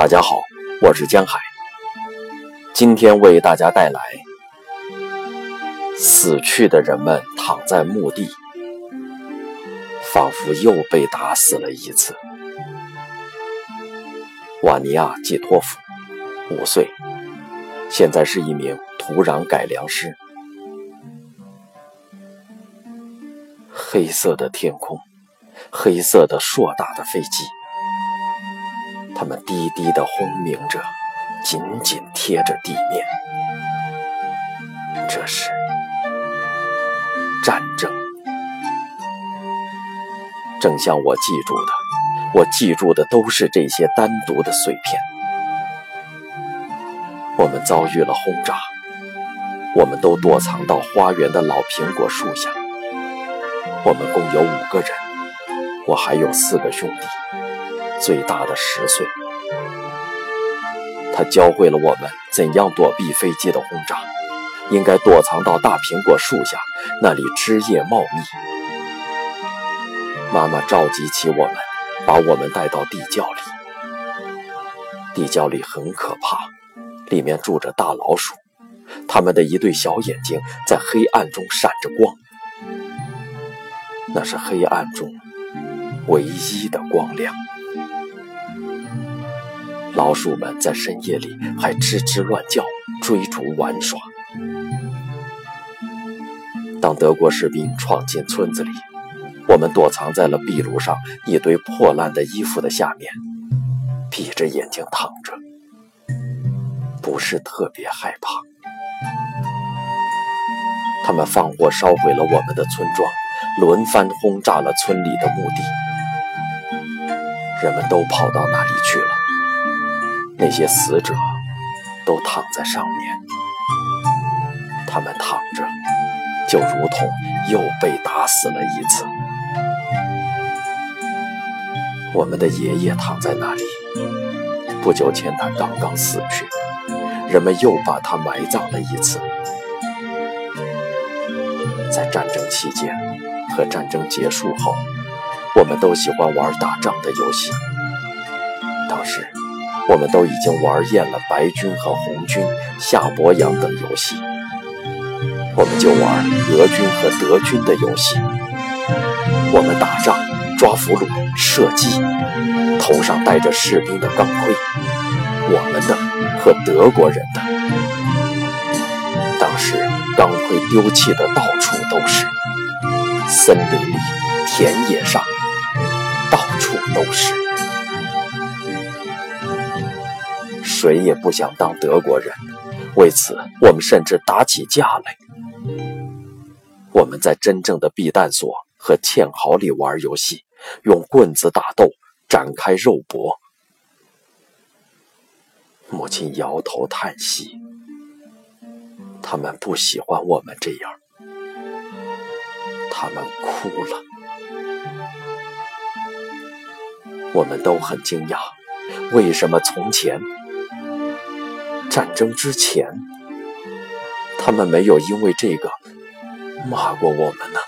大家好，我是江海，今天为大家带来：死去的人们躺在墓地，仿佛又被打死了一次。瓦尼亚·季托夫，五岁，现在是一名土壤改良师。黑色的天空，黑色的硕大的飞机。它们低低地轰鸣着，紧紧贴着地面。这是战争，正像我记住的，我记住的都是这些单独的碎片。我们遭遇了轰炸，我们都躲藏到花园的老苹果树下。我们共有五个人，我还有四个兄弟。最大的十岁，他教会了我们怎样躲避飞机的轰炸，应该躲藏到大苹果树下，那里枝叶茂密。妈妈召集起我们，把我们带到地窖里。地窖里很可怕，里面住着大老鼠，它们的一对小眼睛在黑暗中闪着光，那是黑暗中唯一的光亮。老鼠们在深夜里还吱吱乱叫，追逐玩耍。当德国士兵闯进村子里，我们躲藏在了壁炉上一堆破烂的衣服的下面，闭着眼睛躺着，不是特别害怕。他们放火烧毁了我们的村庄，轮番轰炸了村里的墓地，人们都跑到哪里去了？那些死者都躺在上面，他们躺着，就如同又被打死了一次。我们的爷爷躺在那里，不久前他刚刚死去，人们又把他埋葬了一次。在战争期间和战争结束后，我们都喜欢玩打仗的游戏。当时。我们都已经玩厌了白军和红军、夏伯阳等游戏，我们就玩俄军和德军的游戏。我们打仗、抓俘虏、射击，头上戴着士兵的钢盔，我们的和德国人的。当时钢盔丢弃的到处都是，森林里、田野上，到处都是。谁也不想当德国人，为此我们甚至打起架来。我们在真正的避弹所和堑壕里玩游戏，用棍子打斗，展开肉搏。母亲摇头叹息，他们不喜欢我们这样，他们哭了。我们都很惊讶，为什么从前？战争之前，他们没有因为这个骂过我们呢。